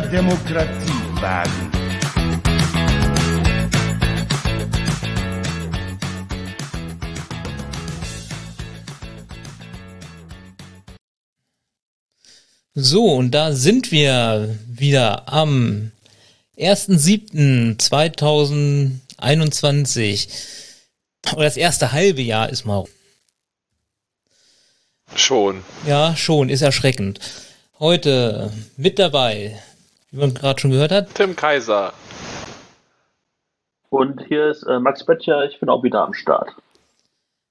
mehr Demokratie wagen. So, und da sind wir wieder am 1.7.2021. Oder das erste halbe Jahr ist mal. Schon. Ja, schon, ist erschreckend. Heute mit dabei, wie man gerade schon gehört hat. Tim Kaiser. Und hier ist äh, Max Böttcher, ich bin auch wieder am Start.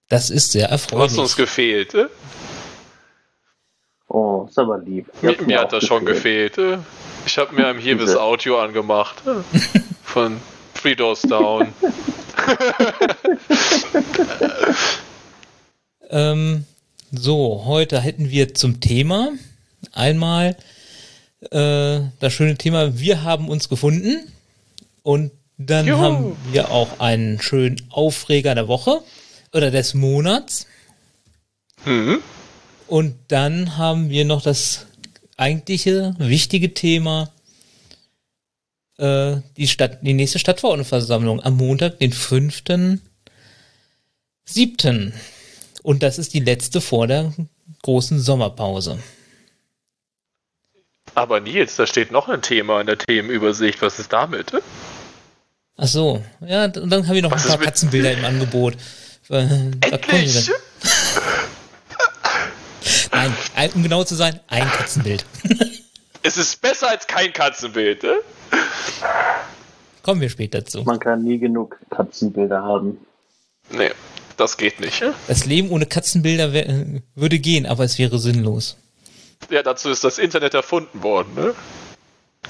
Das ist sehr Du erfreulich. hast uns gefehlt. Äh? Oh, ist aber lieb. Mir, mir hat das schon gefehlt. äh. Ich habe mir am Hiebes Bitte. Audio angemacht. äh. Von Three Doors Down. Ähm, so, heute hätten wir zum Thema einmal äh, das schöne Thema, wir haben uns gefunden. Und dann Juhu. haben wir auch einen schönen Aufreger der Woche oder des Monats. Hm? Und dann haben wir noch das eigentliche, wichtige Thema, äh, die Stadt, die nächste Stadtverordnetenversammlung am Montag, den 5.7. Und das ist die letzte vor der großen Sommerpause. Aber Nils, da steht noch ein Thema in der Themenübersicht. Was ist damit? äh? Ach so, ja, und dann haben wir noch Was ein paar Katzenbilder im Angebot. Äh, Endlich! Nein, ein, um genau zu sein, ein Katzenbild. Es ist besser als kein Katzenbild. Äh? Kommen wir später zu. Man kann nie genug Katzenbilder haben. Nee, das geht nicht. äh? Das Leben ohne Katzenbilder wär, würde gehen, aber es wäre sinnlos. Ja, dazu ist das Internet erfunden worden. Ne?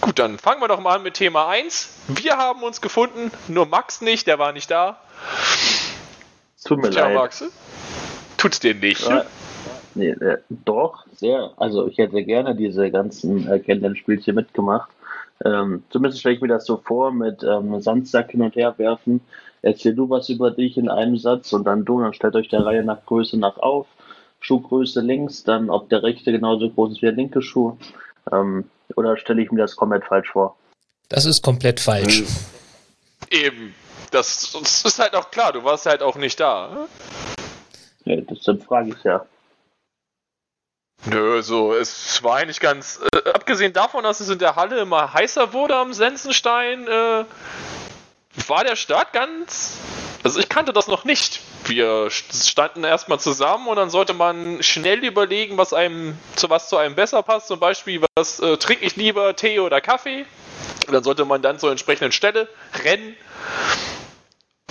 Gut, dann fangen wir doch mal an mit Thema 1. Wir haben uns gefunden, nur Max nicht, der war nicht da. Tut mir Tja, leid. Max, tut's dir nicht. Ja, nee, äh, doch, sehr. Also ich hätte gerne diese ganzen äh, Kennenlernspielchen mitgemacht. Ähm, zumindest stelle ich mir das so vor, mit ähm, Sandsack hin und her werfen. Erzähl du was über dich in einem Satz und dann du, dann stellt euch der Reihe nach Größe nach auf. Schuhgröße links, dann ob der rechte genauso groß ist wie der linke Schuh. Ähm, oder stelle ich mir das komplett falsch vor? Das ist komplett falsch. Eben. Das, das ist halt auch klar, du warst halt auch nicht da. Ja, deshalb frage ich ja. Nö, so, es war eigentlich ganz. Äh, abgesehen davon, dass es in der Halle immer heißer wurde am Sensenstein, äh, war der Start ganz. Also ich kannte das noch nicht. Wir st- standen erstmal zusammen und dann sollte man schnell überlegen, was einem zu was zu einem besser passt. Zum Beispiel, was äh, trinke ich lieber, Tee oder Kaffee? Und dann sollte man dann zur entsprechenden Stelle rennen.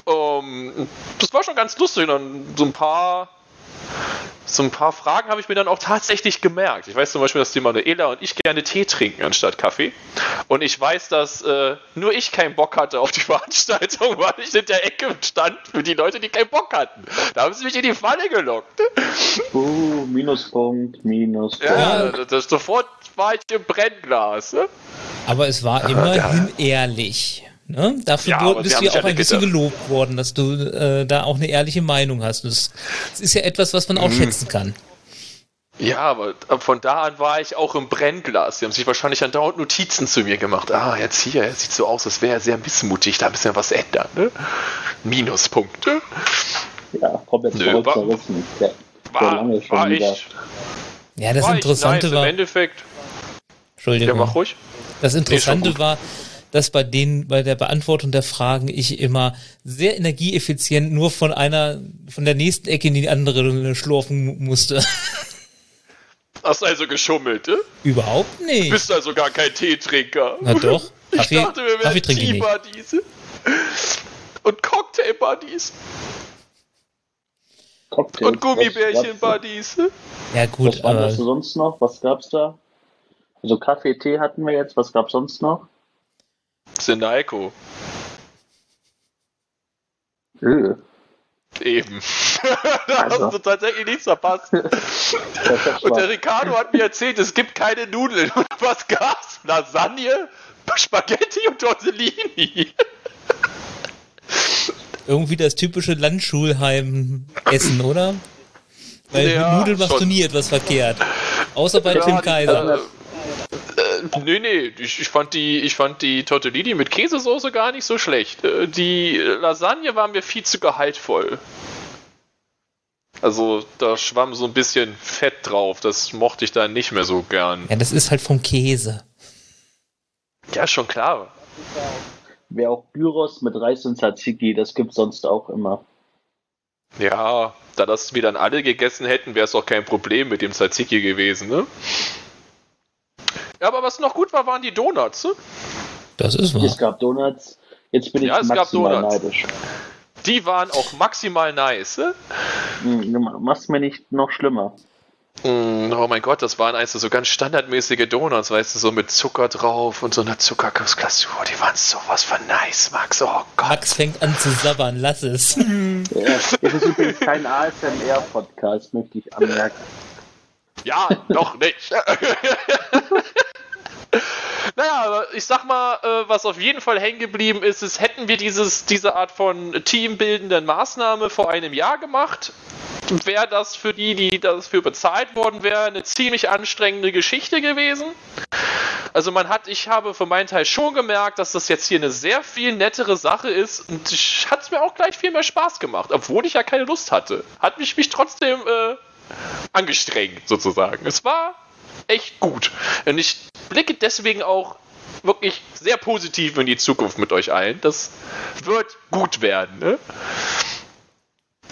Ähm, das war schon ganz lustig. Dann so ein paar so ein paar Fragen habe ich mir dann auch tatsächlich gemerkt. Ich weiß zum Beispiel, dass die Manuela und ich gerne Tee trinken anstatt Kaffee. Und ich weiß, dass äh, nur ich keinen Bock hatte auf die Veranstaltung, weil ich in der Ecke stand für die Leute, die keinen Bock hatten. Da haben sie mich in die Falle gelockt. Uh, Minuspunkt, Minuspunkt. Ja, das, das, sofort war ich im Brennglas. Ne? Aber es war immerhin ehrlich. Ne? Dafür Ja, bist du ja auch ja ein bisschen gedacht. gelobt worden, dass du äh, da auch eine ehrliche Meinung hast. Das, das ist ja etwas, was man auch Mhm. schätzen kann. Ja, aber ab von da an war ich auch im Brennglas. Sie haben sich wahrscheinlich andauernd Notizen zu mir gemacht. Ah, jetzt hier, es sieht so aus, als wäre er sehr missmutig, da müssen wir was ändern. Ne? Minuspunkte. Ja, komplett Nö, war- zerrissen. Der, der War, lange schon war wieder. ich. Ja, das war Interessante ich nice. war. Im Endeffekt. Ja, Entschuldigung. mach ruhig. Das Interessante gut. war, dass bei denen, bei der Beantwortung der Fragen ich immer sehr energieeffizient nur von einer, von der nächsten Ecke in die andere schlurfen musste. Hast also geschummelt, ne? Überhaupt nicht. Bist also gar kein Teetrinker. Na doch. Ich Kaffee, dachte, wir Kaffee wären trinke ich nicht. Tea-Buddies. Und Cocktail-Buddies. Cocktails, Und was- Gummibärchen-Buddies. Ja gut, was war das aber sonst noch? Was gab's da? Also Kaffee, Tee hatten wir jetzt. Was gab's sonst noch? Senaiko. Öh. Eben. da Also. hast du tatsächlich nichts verpasst. Und der Ricardo hat mir erzählt, es gibt keine Nudeln. Und was gab's? Lasagne, Spaghetti und Tortellini. irgendwie das typische Landschulheim-Essen, oder? Weil Ja, mit Nudeln machst du schon. nie etwas verkehrt. Außer bei Ja, Tim die- Kaiser. Nee, nee, ich, ich, fand die, ich fand die Tortellini mit Käsesoße gar nicht so schlecht. Äh, Die Lasagne war mir viel zu gehaltvoll. Also da schwamm so ein bisschen Fett drauf, das mochte ich dann nicht mehr so gern. Ja, das ist halt vom Käse. Ja, schon klar. Wäre auch Gyros mit Reis und Tzatziki, das gibt's sonst auch immer. Ja, da das wir dann alle gegessen hätten, wäre es auch kein Problem mit dem Tzatziki gewesen, ne? Ja, aber was noch gut war, waren die Donuts. Ne? Das ist wahr. Es gab Donuts, jetzt bin ich Ja, es gab maximal Donuts. neidisch. Die waren auch maximal nice. Ne? Hm, Du machst mir nicht noch schlimmer. Mm, Oh mein Gott, das waren eins so ganz standardmäßige Donuts, weißt du, so mit Zucker drauf und so einer Zuckergussglasur. Die waren sowas von nice, Max. Oh Gott. Max fängt an zu sabbern, lass es. Ja, es ist übrigens kein ASMR-Podcast, möchte ich anmerken. Ja, noch nicht. naja, ich sag mal, äh, was auf jeden Fall hängen geblieben ist, ist, hätten wir dieses, diese Art von teambildenden Maßnahme vor einem Jahr gemacht, wäre das für die, die dafür bezahlt worden wäre, eine ziemlich anstrengende Geschichte gewesen. Also man hat, ich habe für meinen Teil schon gemerkt, dass das jetzt hier eine sehr viel nettere Sache ist und hat es mir auch gleich viel mehr Spaß gemacht, obwohl ich ja keine Lust hatte. Hat mich mich trotzdem äh, angestrengt sozusagen. Es war echt gut. Und ich blicke deswegen auch wirklich sehr positiv in die Zukunft mit euch allen. Das wird gut werden. Ne?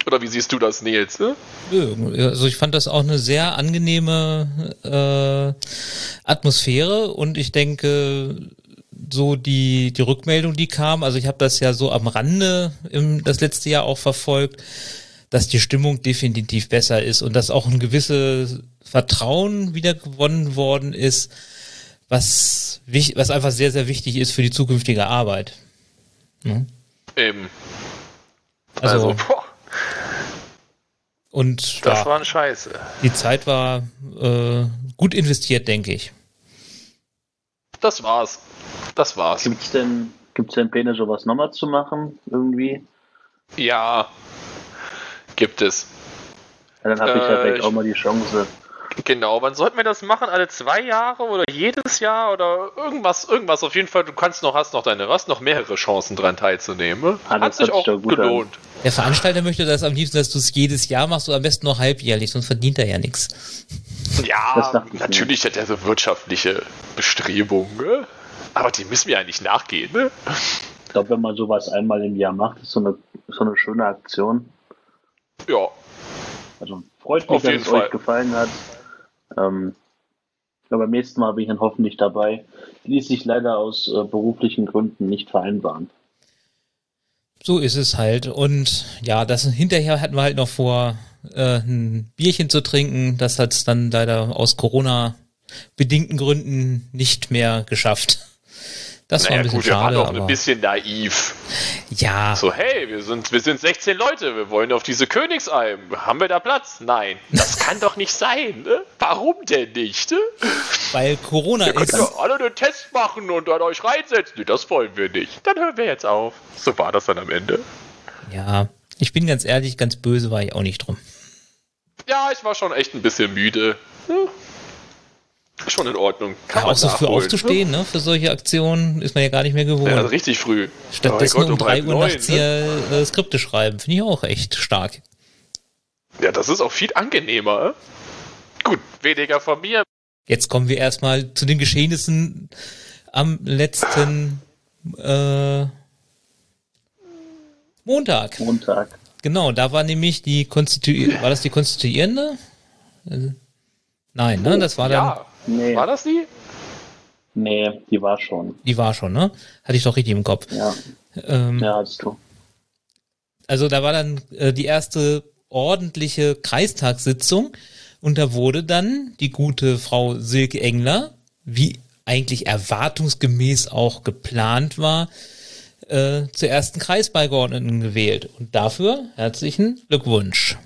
Oder wie siehst du das, Nils? Ne? Also ich fand das auch eine sehr angenehme äh, Atmosphäre und ich denke, so die, die Rückmeldung, die kam, also ich habe das ja so am Rande im, das letzte Jahr auch verfolgt, dass die Stimmung definitiv besser ist und dass auch ein gewisses Vertrauen wieder gewonnen worden ist, was, was einfach sehr, sehr wichtig ist für die zukünftige Arbeit. Ne? Eben. Also, Also, boah, und das ja, war ein Scheiße. die Zeit war äh, gut investiert, denke ich. Das war's. Das war's. Gibt's denn, gibt's denn Pläne, sowas nochmal zu machen? Irgendwie? Ja. Gibt es. Ja, dann habe ich ja Äh, vielleicht ich- auch mal die Chance. Genau, wann sollten wir das machen? Alle zwei Jahre oder jedes Jahr oder irgendwas, irgendwas auf jeden Fall. Du kannst noch, hast noch deine, hast noch mehrere Chancen dran teilzunehmen. Ah, Hat sich hört auch sich doch gut gelohnt. Der Veranstalter möchte das am liebsten, dass du es jedes Jahr machst oder am besten noch halbjährlich, sonst verdient er ja nichts. Ja, natürlich hat er so wirtschaftliche Bestrebungen, ne? aber die müssen wir ja nicht nachgehen. Ne? Ich glaube, wenn man sowas einmal im Jahr macht, ist so eine, so eine schöne Aktion. Ja, Also freut mich, Auf dass es Fall. euch gefallen hat. Ähm, ja, beim nächsten Mal bin ich dann hoffentlich dabei. Ließ sich leider aus äh, beruflichen Gründen nicht vereinbaren. So ist es halt. Und ja, das hinterher hatten wir halt noch vor, äh, ein Bierchen zu trinken. Das hat es dann leider aus Corona-bedingten Gründen nicht mehr geschafft. Das war naja ein bisschen gut, wir waren schade, auch aber ein bisschen naiv. ja, So, hey, wir sind, wir sind 16 Leute, wir wollen auf diese Königsalm. Haben wir da Platz? Nein. Das kann doch nicht sein, ne? Warum denn nicht? Ne? weil Corona könnt ist. doch alle einen Test machen und dann euch reinsetzen. Nee, das wollen wir nicht. Dann hören wir jetzt auf. So war das dann am Ende. Ja, ich bin ganz ehrlich, ganz böse war ich auch nicht drum. Ja, ich war schon echt ein bisschen müde. Hm. Schon in Ordnung. Kann Ja, man auch so früh aufzustehen, ne? Für solche Aktionen ist man ja gar nicht mehr gewohnt. Ne? Ja, also richtig früh. Stattdessen Oh Gott, um drei halb Uhr neun, nachts ne? hier äh, Skripte schreiben. Finde ich auch echt stark. Ja, das ist auch viel angenehmer. Gut, weniger von mir. Jetzt kommen wir erstmal zu den Geschehnissen am letzten äh, Montag. Montag. Genau, da war nämlich die Konstitu war das die konstituierende? Äh, Nein, ne? Das war dann, Ja. Nee, War das die? nee, die war schon. die war schon, ne? Hatte ich doch richtig im Kopf. Ja, Ähm, ja, hast du. Also da war dann äh, die erste ordentliche Kreistagssitzung und da wurde dann die gute Frau Silke Engler, wie eigentlich erwartungsgemäß auch geplant war, äh, zur ersten Kreisbeigeordneten gewählt. Und dafür herzlichen Glückwunsch.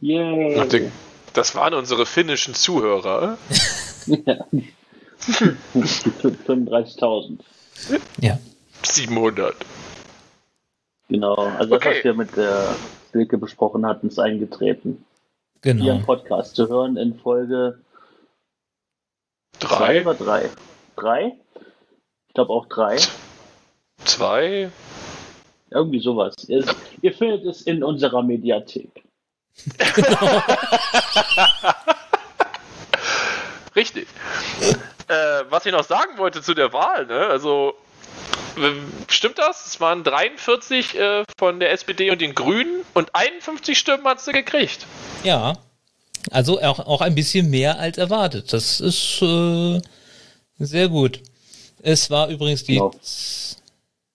Yay! Das waren unsere finnischen Zuhörer. Ja. Die 35.000. Ja. 700. Genau, also Okay. das, was wir mit der Silke besprochen hatten, ist eingetreten. Hier im Genau. Podcast zu hören in Folge zwei Drei, oder drei? Drei? Ich glaube auch drei. zwei. Irgendwie sowas. Ihr, ihr findet es in unserer Mediathek. Richtig. Äh, was ich noch sagen wollte zu der Wahl, ne? Also, stimmt das? Es waren 43 äh, von der SPD und den Grünen und 51 Stimmen hat sie gekriegt. Ja. Also auch, auch ein bisschen mehr als erwartet. Das ist äh, sehr gut. Es war übrigens die. Genau.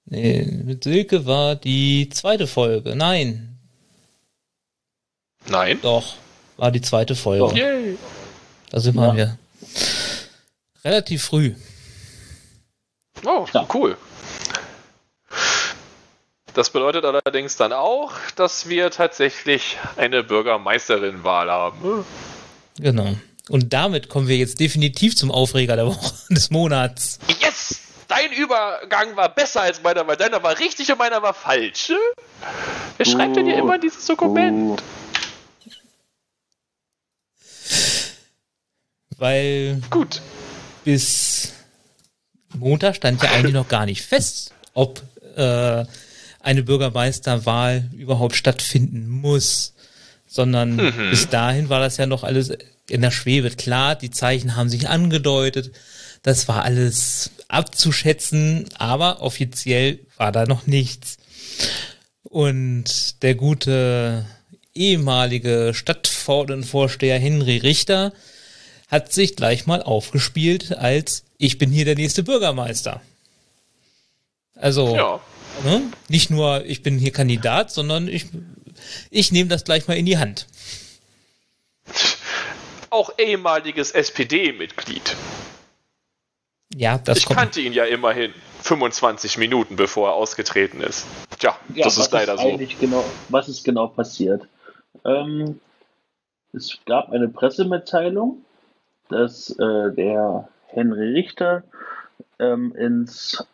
Nee, mit Silke war die zweite Folge. Nein, Nein. doch. War die zweite Folge. Yay. Da sind Ja. wir relativ früh. Oh, Ja. cool. Das bedeutet allerdings dann auch, dass wir tatsächlich eine Bürgermeisterin-Wahl haben. Genau. Und damit kommen wir jetzt definitiv zum Aufreger der Woche des Monats. Yes! Dein Übergang war besser als meiner, weil deiner war richtig und meiner war falsch. Wer schreibt denn hier Oh. immer dieses Dokument? Uh, Weil Gut. bis Montag stand ja eigentlich noch gar nicht fest, ob äh, eine Bürgermeisterwahl überhaupt stattfinden muss. Sondern bis dahin war das ja noch alles in der Schwebe. Klar, die Zeichen haben sich angedeutet. Das war alles abzuschätzen, aber offiziell war da noch nichts. Und der gute ehemalige Stadtvorsteher Henry Richter hat sich gleich mal aufgespielt als ich bin hier der nächste Bürgermeister. Also Ja. ne? nicht nur ich bin hier Kandidat, sondern ich, ich nehme das gleich mal in die Hand. Auch ehemaliges SPD-Mitglied. Ja, das Ich kommt. kannte ihn ja immerhin 25 Minuten bevor er ausgetreten ist. Tja, ja, das ist leider so. eigentlich Genau, was ist genau passiert? Ähm, es gab eine Pressemitteilung, dass äh, der Henry Richter ähm, ins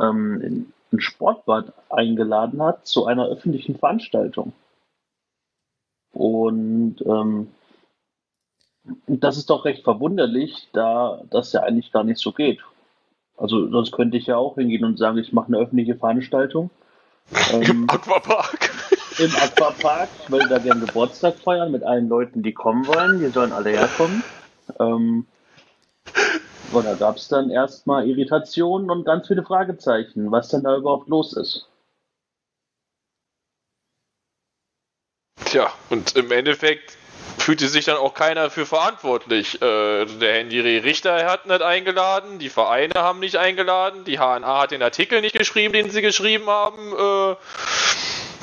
ähm, in, ein Sportbad eingeladen hat zu einer öffentlichen Veranstaltung. Und ähm, das ist doch recht verwunderlich, da das ja eigentlich gar nicht so geht. Also sonst könnte ich ja auch hingehen und sagen, ich mache eine öffentliche Veranstaltung. Ähm, Aquapark. Im Aquapark. Ich will da gerne Geburtstag feiern mit allen Leuten, die kommen wollen. Die sollen alle herkommen. Ähm, so, da gab es dann erstmal Irritationen und ganz viele Fragezeichen, was denn da überhaupt los ist. Tja, und im Endeffekt fühlte sich dann auch keiner für verantwortlich. Äh, der Henry Richter hat nicht eingeladen, die Vereine haben nicht eingeladen, die HNA hat den Artikel nicht geschrieben, den sie geschrieben haben. Äh,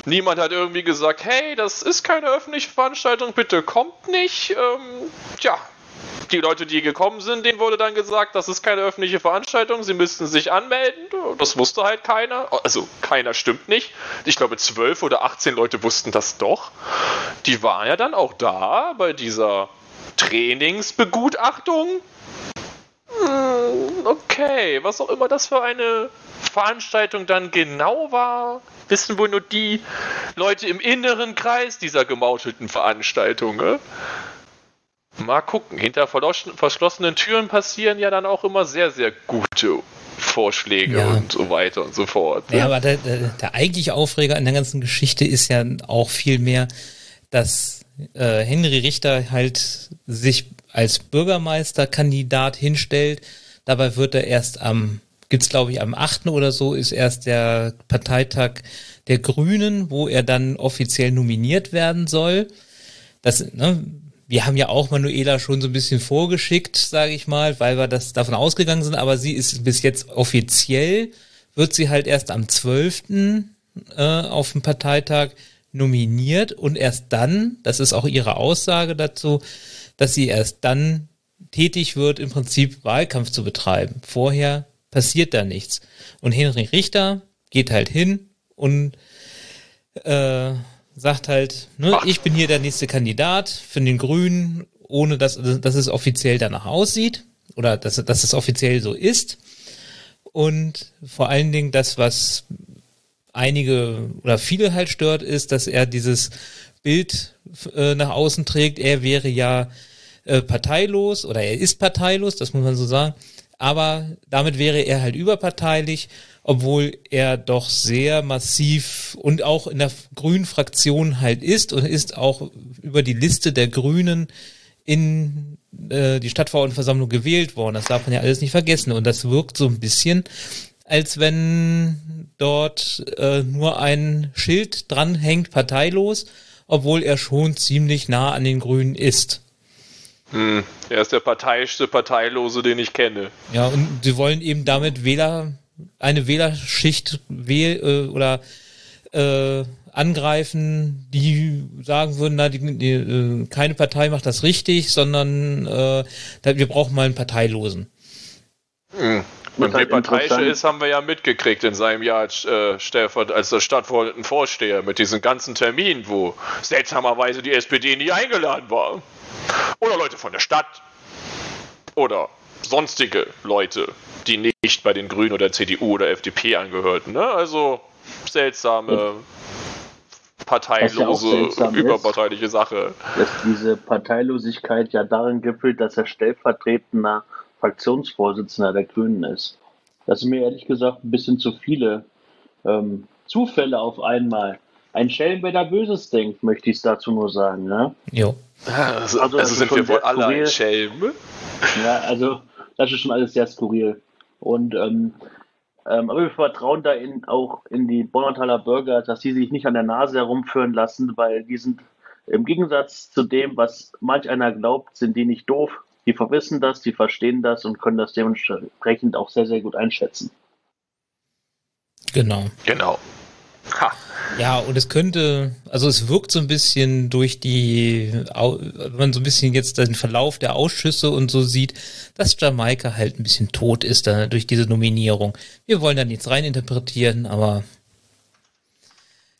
niemand hat irgendwie gesagt, hey, das ist keine öffentliche Veranstaltung, bitte kommt nicht. Ähm, tja, die Leute, die gekommen sind, denen wurde dann gesagt, das ist keine öffentliche Veranstaltung, sie müssten sich anmelden. Das wusste halt keiner. Also keiner stimmt nicht. Ich glaube, zwölf oder 18 Leute wussten das doch. Die waren ja dann auch da bei dieser Trainingsbegutachtung. Hm, Okay, was auch immer das für eine Veranstaltung dann genau war, wissen wohl nur die Leute im inneren Kreis dieser gemauschelten Veranstaltung. Ne? Mal gucken, hinter verschlossenen Türen passieren ja dann auch immer sehr, sehr gute Vorschläge Ja. und so weiter und so fort. ne? Ja, aber der, der, der eigentliche Aufreger in der ganzen Geschichte ist ja auch viel mehr, dass äh, Henry Richter halt sich als Bürgermeisterkandidat hinstellt. Dabei wird er erst am, gibt's glaube ich am 8. oder so, ist erst der Parteitag der Grünen, wo er dann offiziell nominiert werden soll. Das, ne, wir haben ja auch Manuela schon so ein bisschen vorgeschickt, sage ich mal, weil wir das davon ausgegangen sind, aber sie ist bis jetzt offiziell, wird sie halt erst am 12. Äh, auf dem Parteitag nominiert und erst dann, das ist auch ihre Aussage dazu, dass sie erst dann tätig wird, im Prinzip Wahlkampf zu betreiben. Vorher passiert da nichts. Und Henry Richter geht halt hin und äh, sagt halt, ne, ich bin hier der nächste Kandidat für den Grünen, ohne dass, dass es offiziell danach aussieht oder dass, dass es offiziell so ist. Und vor allen Dingen das, was einige oder viele halt stört, ist, dass er dieses Bild äh, nach außen trägt. Er wäre ja äh, parteilos oder er ist parteilos, das muss man so sagen. Aber damit wäre er halt überparteilich, obwohl er doch sehr massiv und auch in der grünen Fraktion halt ist und ist auch über die Liste der Grünen in äh, die Stadtverordnetenversammlung gewählt worden. Das darf man ja alles nicht vergessen. Und das wirkt so ein bisschen, als wenn dort äh, nur ein Schild dranhängt, parteilos, obwohl er schon ziemlich nah an den Grünen ist. Hm, er ist der parteiischste Parteilose, den ich kenne. Ja, und sie wollen eben damit Wähler, eine Wählerschicht wähl, äh, oder äh, angreifen, die sagen würden, na, die, die, äh, keine Partei macht das richtig, sondern äh, wir brauchen mal einen Parteilosen. Hm. Und wie parteiische ist, haben wir ja mitgekriegt in seinem Jahr als, äh, als der Stadtvorsteher mit diesen ganzen Terminen, wo seltsamerweise die SPD nie eingeladen war. Oder Leute von der Stadt. Oder sonstige Leute, die nicht bei den Grünen oder CDU oder FDP angehörten. Ne? Also seltsame, parteilose, ja überparteiliche ist, Sache. Dass diese Parteilosigkeit ja darin gipfelt, dass er stellvertretender Fraktionsvorsitzender der Grünen ist. Das sind mir ehrlich gesagt ein bisschen zu viele ähm, Zufälle auf einmal. Ein Schelm, wer da Böses denkt, möchte ich es dazu nur sagen. Ne? Jo. Also, also, also sind wir wohl alle ein Schelm. Ja, also das ist schon alles sehr skurril. Und ähm, ähm, aber wir vertrauen da in, auch in die Bonnertaler Bürger, dass sie sich nicht an der Nase herumführen lassen, weil die sind im Gegensatz zu dem, was manch einer glaubt, sind die nicht doof. Die verwissen das, die verstehen das und können das dementsprechend auch sehr, sehr gut einschätzen. Genau. Genau. Ha. Ja, und es könnte, also es wirkt so ein bisschen durch die, wenn man so ein bisschen jetzt den Verlauf der Ausschüsse und so sieht, dass Jamaika halt ein bisschen tot ist da, durch diese Nominierung. Wir wollen da nichts reininterpretieren, aber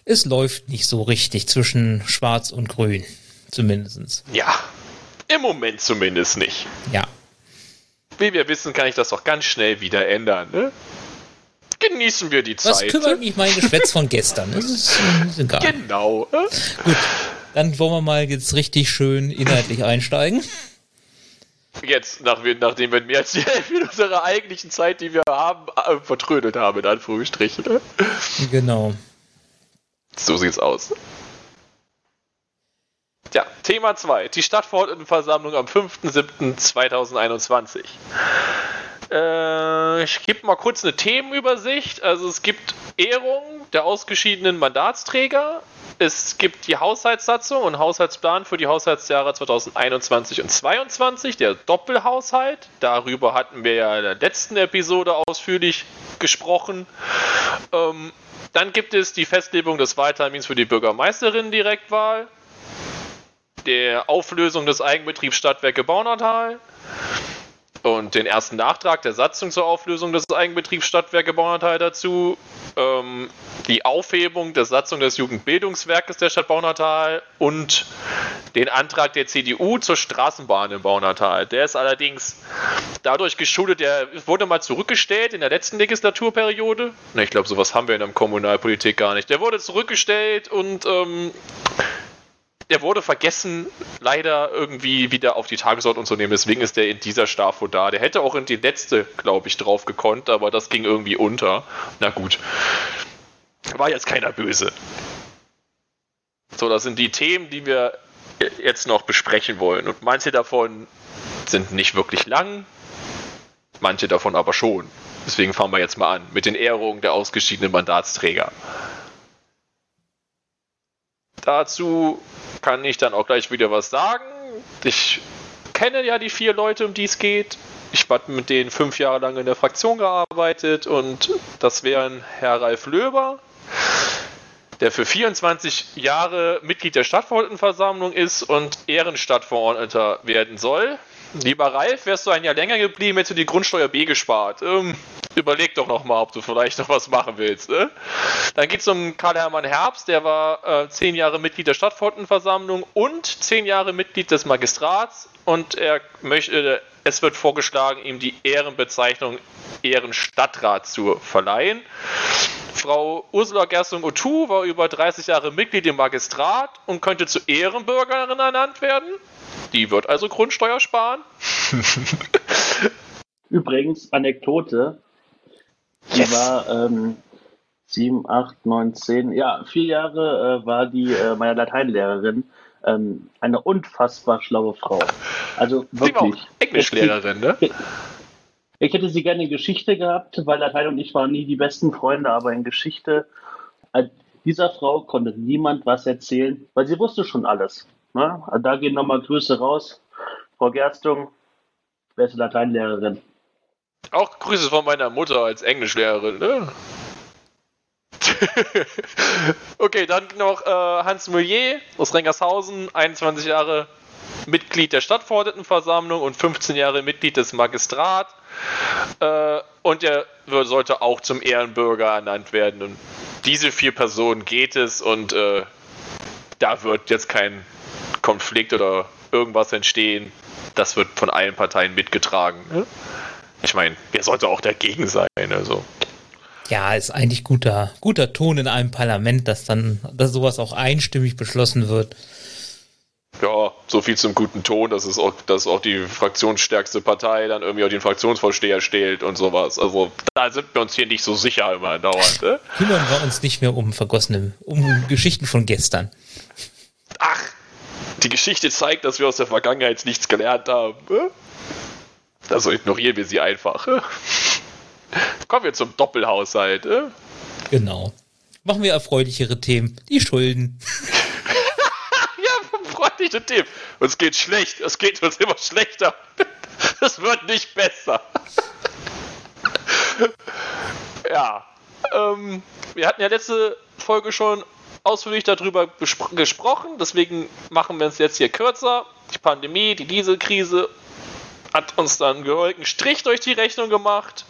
es läuft nicht so richtig zwischen Schwarz und Grün, zumindestens. Ja, im Moment zumindest nicht. Ja. Wie wir wissen, kann ich das auch ganz schnell wieder ändern, ne? genießen wir die Zeit. Was kümmert mich mein Geschwätz von gestern? Das ist, ist egal. Genau. Gut, dann wollen wir mal jetzt richtig schön inhaltlich einsteigen. Jetzt, nach, nachdem wir mehr als die Hälfte unserer eigentlichen Zeit, die wir haben, äh, vertrödelt haben, in Anführungsstrichen. Ne? Genau. So sieht's aus. Ja, Thema 2. Die Stadtverordnetenversammlung am 5.7.2021. Äh, ich gebe mal kurz eine Themenübersicht. Also es gibt Ehrung der ausgeschiedenen Mandatsträger. Es gibt die Haushaltssatzung und Haushaltsplan für die Haushaltsjahre 2021 und 2022, der Doppelhaushalt. Darüber hatten wir ja in der letzten Episode ausführlich gesprochen. Ähm, dann gibt es die Festlegung des Wahltermins für die Bürgermeisterinnen-Direktwahl, der Auflösung des Eigenbetriebs Stadtwerke Baunatal, und den ersten Nachtrag der Satzung zur Auflösung des Eigenbetriebs Stadtwerke Baunatal dazu, ähm, die Aufhebung der Satzung des Jugendbildungswerkes der Stadt Baunatal und den Antrag der CDU zur Straßenbahn in Baunatal. Der ist allerdings dadurch geschuldet, der wurde mal zurückgestellt in der letzten Legislaturperiode. ich glaube, sowas haben wir in der Kommunalpolitik gar nicht. Der wurde zurückgestellt und ähm, der wurde vergessen, leider irgendwie wieder auf die Tagesordnung zu nehmen. Deswegen ist der in dieser Staffel da. Der hätte auch in die letzte, glaube ich, drauf gekonnt, aber das ging irgendwie unter. Na gut. War jetzt keiner böse. So, das sind die Themen, die wir jetzt noch besprechen wollen. Und manche davon sind nicht wirklich lang, manche davon aber schon. Deswegen fangen wir jetzt mal an mit den Ehrungen der ausgeschiedenen Mandatsträger. Dazu kann ich dann auch gleich wieder was sagen. Ich kenne ja die vier Leute, um die es geht. Ich habe mit denen fünf Jahre lang in der Fraktion gearbeitet und das wären Herr Ralf Löber, der für 24 Jahre Mitglied der Stadtverordnetenversammlung ist und Ehrenstadtverordneter werden soll. Lieber Ralf, wärst du ein Jahr länger geblieben, hättest du die Grundsteuer B gespart. Ähm, überleg doch noch mal, ob du vielleicht noch was machen willst. Ne? Dann geht es um Karl-Hermann Herbst, der war äh, zehn Jahre Mitglied der Stadtverordnetenversammlung und zehn Jahre Mitglied des Magistrats und er möchte, Es wird vorgeschlagen, ihm die Ehrenbezeichnung Ehrenstadtrat zu verleihen. Frau Ursula Gerstung-Otu war über 30 Jahre Mitglied im Magistrat und könnte zur Ehrenbürgerin ernannt werden. Die wird also Grundsteuer sparen. Übrigens, Anekdote, die Yes. war ähm, 7, 8, 9, 10, ja, vier Jahre äh, war die äh, meine Lateinlehrerin ähm, eine unfassbar schlaue Frau. Also Sie war wirklich. Englischlehrerin, ne? Ich hätte sie gerne in Geschichte gehabt, weil Latein und ich waren nie die besten Freunde, aber in Geschichte, äh, dieser Frau konnte niemand was erzählen, weil sie wusste schon alles. Ne? Also da gehen nochmal Grüße raus. Frau Gerstung, beste Lateinlehrerin. Auch Grüße von meiner Mutter als Englischlehrerin, ne? okay, dann noch äh, Hans Mullier aus Rengershausen, 21 Jahre Mitglied der Stadtverordnetenversammlung und 15 Jahre Mitglied des Magistrat. Äh, und er sollte auch zum Ehrenbürger ernannt werden. Und diese vier Personen geht es und äh, da wird jetzt kein Konflikt oder irgendwas entstehen. Das wird von allen Parteien mitgetragen. Ich meine, wer sollte auch dagegen sein? Also. Ja, ist eigentlich guter, guter Ton in einem Parlament, dass dann, dass sowas auch einstimmig beschlossen wird. Ja, so viel zum guten Ton, dass es auch, dass auch die fraktionsstärkste Partei dann irgendwie auch den Fraktionsvorsteher stellt und sowas. Also da sind wir uns hier nicht so sicher immer dauernd. Ne? Kümmern wir uns nicht mehr um vergossene, um Geschichten von gestern. Ach, die Geschichte zeigt, dass wir aus der Vergangenheit nichts gelernt haben. Also ignorieren wir sie einfach. Kommen wir zum Doppelhaushalt. Ne? Genau. Machen wir erfreulichere Themen. Die Schulden. Ja, freundliche Themen. Uns geht schlecht. Es geht uns immer schlechter. Es wird nicht besser. Ja. Ähm, wir hatten ja letzte Folge schon ausführlich darüber gesprochen, deswegen machen wir es jetzt hier kürzer. Die Pandemie, die Dieselkrise hat uns dann einen geheugen Strich durch die Rechnung gemacht.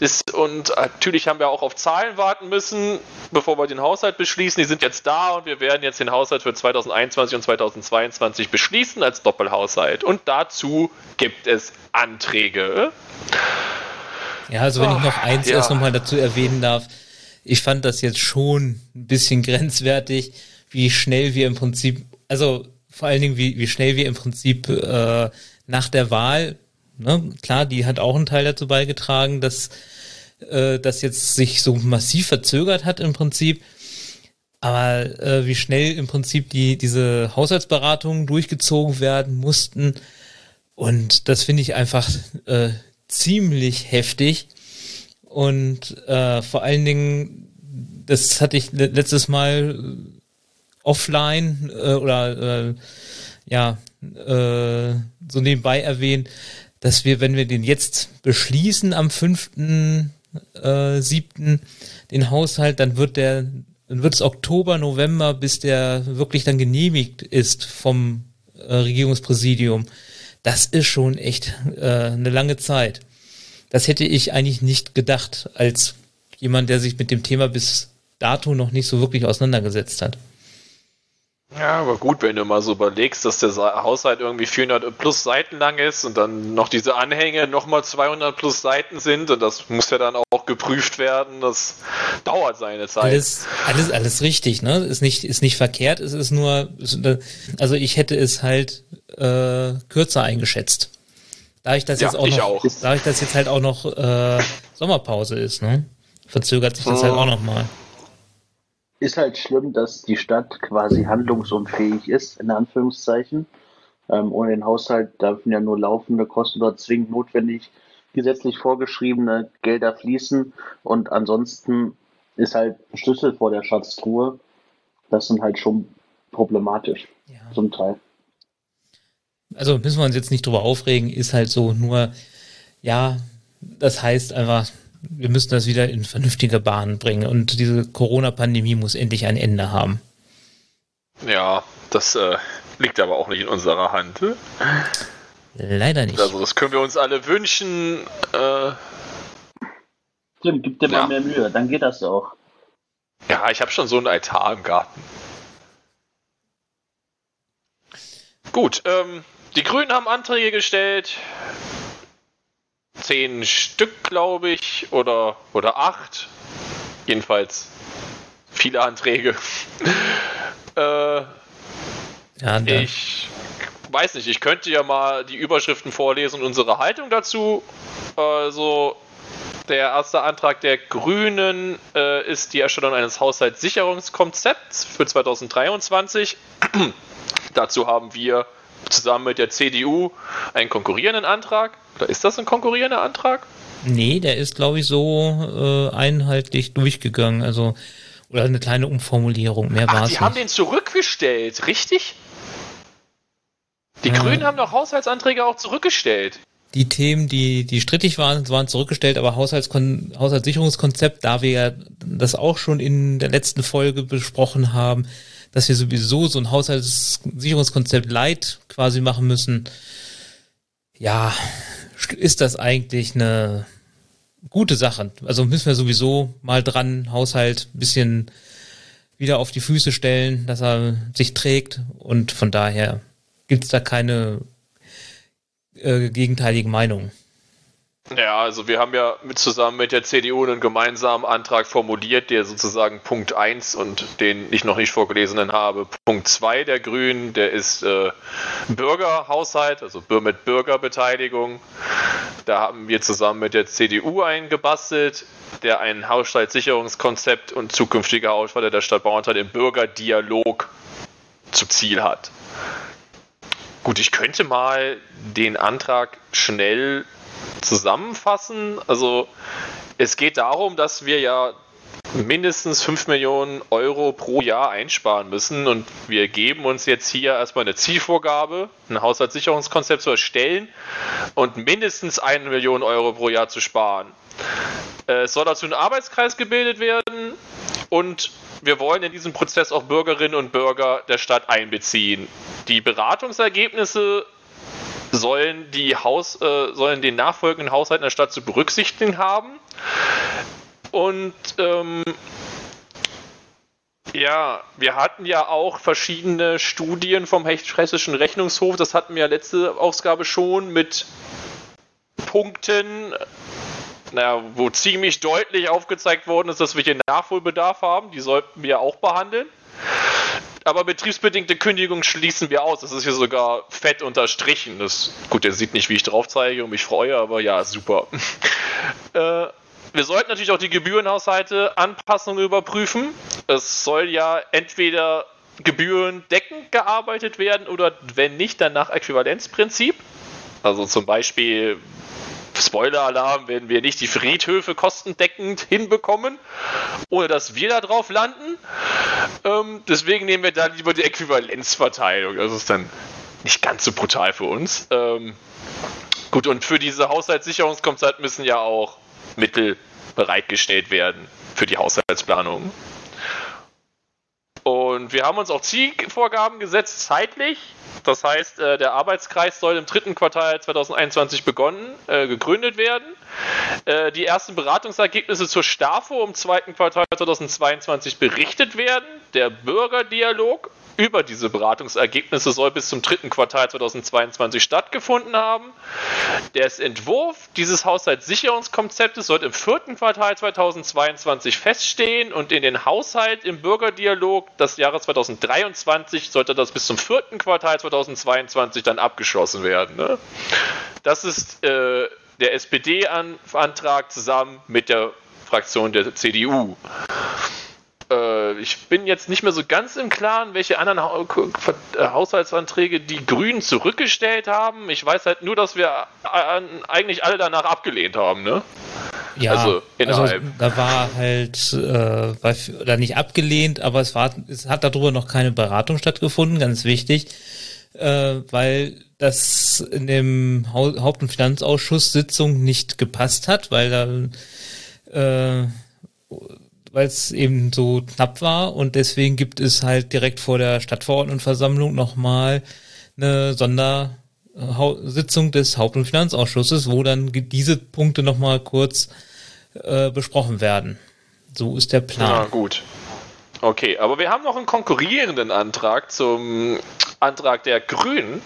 Das, und natürlich haben wir auch auf Zahlen warten müssen, bevor wir den Haushalt beschließen. Die sind jetzt da und wir werden jetzt den Haushalt für 2021 und 2022 beschließen als Doppelhaushalt. Und dazu gibt es Anträge. Ja, also wenn ich noch eins ja. erst nochmal dazu erwähnen darf, ich fand das jetzt schon ein bisschen grenzwertig, wie schnell wir im Prinzip, also vor allen Dingen, wie, wie schnell wir im Prinzip äh, nach der Wahl, ne, klar, die hat auch einen Teil dazu beigetragen, dass äh, das jetzt sich so massiv verzögert hat im Prinzip. Aber äh, wie schnell im Prinzip die, diese Haushaltsberatungen durchgezogen werden mussten. Und das finde ich einfach äh, ziemlich heftig. Und äh, vor allen Dingen, das hatte ich le- letztes Mal äh, offline äh, oder äh, ja, äh, so nebenbei erwähnt, dass wir, wenn wir den jetzt beschließen am 5.7. Äh, 7., den Haushalt, dann wird der, dann wird es Oktober, November, bis der wirklich dann genehmigt ist vom äh, Regierungspräsidium. Das ist schon echt äh, eine lange Zeit. Das hätte ich eigentlich nicht gedacht, als jemand, der sich mit dem Thema bis dato noch nicht so wirklich auseinandergesetzt hat. Ja, aber gut, wenn du mal so überlegst, dass der Haushalt irgendwie 400 plus Seiten lang ist und dann noch diese Anhänge nochmal 200 plus Seiten sind und das muss ja dann auch geprüft werden, das dauert seine Zeit. Alles, alles, alles richtig, ne? Ist nicht, ist nicht verkehrt, es ist nur, ist, also ich hätte es halt äh, kürzer eingeschätzt. Da ich das Ja, jetzt auch noch, auch. da ich das jetzt halt auch noch äh, Sommerpause ist, ne? Verzögert sich das halt auch noch mal. Ist halt schlimm, dass die Stadt quasi handlungsunfähig ist, in Anführungszeichen. Ähm, ohne den Haushalt dürfen ja nur laufende Kosten oder zwingend notwendig gesetzlich vorgeschriebene Gelder fließen. Und ansonsten ist halt Schlüssel vor der Schatztruhe. Das sind halt schon problematisch, Ja. zum Teil. Also müssen wir uns jetzt nicht drüber aufregen, ist halt so, nur, ja, das heißt einfach, wir müssen das wieder in vernünftige Bahnen bringen und diese Corona-Pandemie muss endlich ein Ende haben. Ja, das äh, liegt aber auch nicht in unserer Hand. Leider nicht. Also das können wir uns alle wünschen. Äh, Tim, gib dir Ja. mal mehr Mühe, dann geht das auch. ja, ich habe schon so einen Altar im Garten. Gut, ähm, die Grünen haben Anträge gestellt. Zehn Stück, glaube ich, oder, oder acht. Jedenfalls viele Anträge. äh, ja, ich weiß nicht, ich könnte ja mal die Überschriften vorlesen und unsere Haltung dazu. Also, der erste Antrag der Grünen äh, ist die Erstellung eines Haushaltssicherungskonzepts für 2023. Dazu haben wir zusammen mit der CDU einen konkurrierenden Antrag. Oder ist das ein konkurrierender Antrag? Nee, der ist, glaube ich, so äh, einheitlich durchgegangen. Also, oder eine kleine Umformulierung. Mehr war es. Die haben den zurückgestellt, richtig? Die ja. Grünen haben doch Haushaltsanträge auch zurückgestellt. Die Themen, die, die strittig waren, waren zurückgestellt, aber Haushaltskon Haushaltssicherungskonzept, da wir ja das auch schon in der letzten Folge besprochen haben, dass wir sowieso so ein Haushaltssicherungskonzept light quasi machen müssen. Ja, ist das eigentlich eine gute Sache? Also müssen wir sowieso mal dran Haushalt ein bisschen wieder auf die Füße stellen, dass er sich trägt und von daher gibt es da keine äh, gegenteiligen Meinungen. Ja, also wir haben ja mit, zusammen mit der CDU einen gemeinsamen Antrag formuliert, der sozusagen Punkt 1 und den ich noch nicht vorgelesenen habe, Punkt 2 der Grünen, der ist äh, Bürgerhaushalt, also mit Bürgerbeteiligung. Da haben wir zusammen mit der CDU einen gebastelt, der ein Haushaltssicherungskonzept und zukünftige Auswahl der Stadt Bauerntal im Bürgerdialog zu Ziel hat. Gut, ich könnte mal den Antrag schnell zusammenfassen. Also es geht darum, dass wir ja mindestens 5 Millionen Euro pro Jahr einsparen müssen und wir geben uns jetzt hier erstmal eine Zielvorgabe, ein Haushaltssicherungskonzept zu erstellen und mindestens 1 Million Euro pro Jahr zu sparen. Äh, es soll dazu ein Arbeitskreis gebildet werden und wir wollen in diesem Prozess auch Bürgerinnen und Bürger der Stadt einbeziehen. Die Beratungsergebnisse sollen, die Haus, äh, sollen den nachfolgenden Haushalten der Stadt zu berücksichtigen haben. Und ähm, ja, wir hatten ja auch verschiedene Studien vom Hessischen Rechnungshof, das hatten wir letzte Ausgabe schon mit Punkten, naja, wo ziemlich deutlich aufgezeigt worden ist, dass wir hier Nachholbedarf haben. Die sollten wir auch behandeln aber betriebsbedingte Kündigung schließen wir aus. Das ist hier sogar fett unterstrichen. Das, gut, der sieht nicht, wie ich drauf zeige und mich freue, aber ja, super. äh, wir sollten natürlich auch die Gebührenhaushalte Anpassungen überprüfen. Es soll ja entweder gebührendeckend gearbeitet werden oder wenn nicht, dann nach Äquivalenzprinzip. Also zum Beispiel Spoiler-Alarm, werden wir nicht die Friedhöfe kostendeckend hinbekommen, ohne dass wir da drauf landen. Ähm, deswegen nehmen wir da lieber die Äquivalenzverteilung. Das ist dann nicht ganz so brutal für uns. Ähm, gut, und für diese Haushaltssicherungskonzept müssen ja auch Mittel bereitgestellt werden für die Haushaltsplanung. Und wir haben uns auch Zielvorgaben gesetzt, zeitlich. Das heißt, äh, der Arbeitskreis soll im dritten Quartal 2021 begonnen, äh, gegründet werden. Äh, die ersten Beratungsergebnisse zur STAFO im zweiten Quartal 2022 berichtet werden. Der Bürgerdialog über diese Beratungsergebnisse soll bis zum dritten Quartal 2022 stattgefunden haben. Der Entwurf dieses Haushaltssicherungskonzeptes soll im vierten Quartal 2022 feststehen und in den Haushalt im Bürgerdialog des Jahres 2023 sollte das bis zum vierten Quartal 2022 dann abgeschlossen werden. Ne? Das ist äh, der SPD-Antrag zusammen mit der Fraktion der CDU. Äh, ich bin jetzt nicht mehr so ganz im Klaren, welche anderen äh, Haushaltsanträge die Grünen zurückgestellt haben. Ich weiß halt nur, dass wir eigentlich alle danach abgelehnt haben, ne? Ja, also, also da war halt, äh, war, oder nicht abgelehnt, aber es war, es hat darüber noch keine Beratung stattgefunden, ganz wichtig, äh, weil das in dem Haupt- und Finanzausschuss Sitzung nicht gepasst hat, weil da äh, weil es eben so knapp war und deswegen gibt es halt direkt vor der Stadtverordnetenversammlung nochmal eine Sondersitzung des Haupt- und Finanzausschusses, wo dann diese Punkte nochmal kurz äh, besprochen werden. So ist der Plan. Ja, gut. Okay, aber wir haben noch einen konkurrierenden Antrag zum Antrag der Grünen.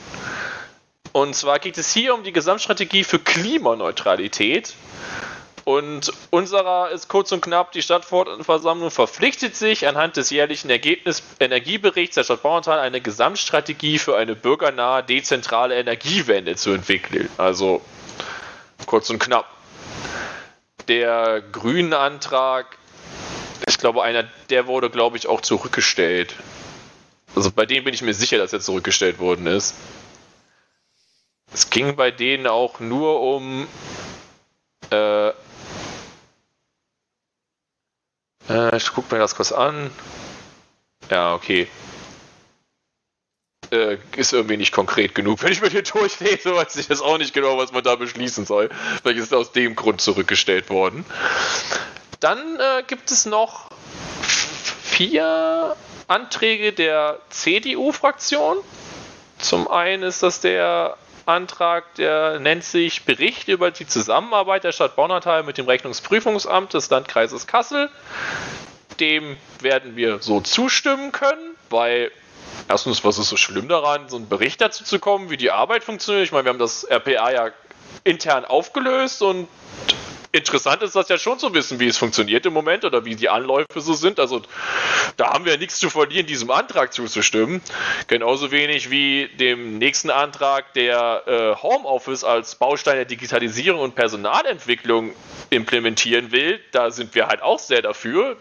Und zwar geht es hier um die Gesamtstrategie für Klimaneutralität. Und unserer ist kurz und knapp, die Stadtversammlung verpflichtet sich anhand des jährlichen Ergebnis Energieberichts der Stadt Bauerntal eine Gesamtstrategie für eine bürgernahe, dezentrale Energiewende zu entwickeln. Also kurz und knapp. Der grünen Antrag, ich glaube, einer, der wurde, glaube ich, auch zurückgestellt. Also bei dem bin ich mir sicher, dass er zurückgestellt worden ist. Es ging bei denen auch nur um äh, äh, ich gucke mir das kurz an. Ja, okay. Äh, ist irgendwie nicht konkret genug. Wenn ich mir hier durchlese, weiß ich jetzt auch nicht genau, was man da beschließen soll. Vielleicht ist es aus dem Grund zurückgestellt worden. Dann äh, gibt es noch vier Anträge der CDU-Fraktion. Zum einen ist das der Antrag, der nennt sich Bericht über die Zusammenarbeit der Stadt Bonnertal mit dem Rechnungsprüfungsamt des Landkreises Kassel. Dem werden wir so zustimmen können, weil erstens, was ist so schlimm daran, so einen Bericht dazu zu kommen, wie die Arbeit funktioniert? Ich meine, wir haben das RPA ja intern aufgelöst und interessant ist das ja schon zu wissen, wie es funktioniert im Moment oder wie die Anläufe so sind. Also da haben wir nichts zu verlieren, diesem Antrag zuzustimmen. Genauso wenig wie dem nächsten Antrag, der äh, Homeoffice als Baustein der Digitalisierung und Personalentwicklung implementieren will. Da sind wir halt auch sehr dafür.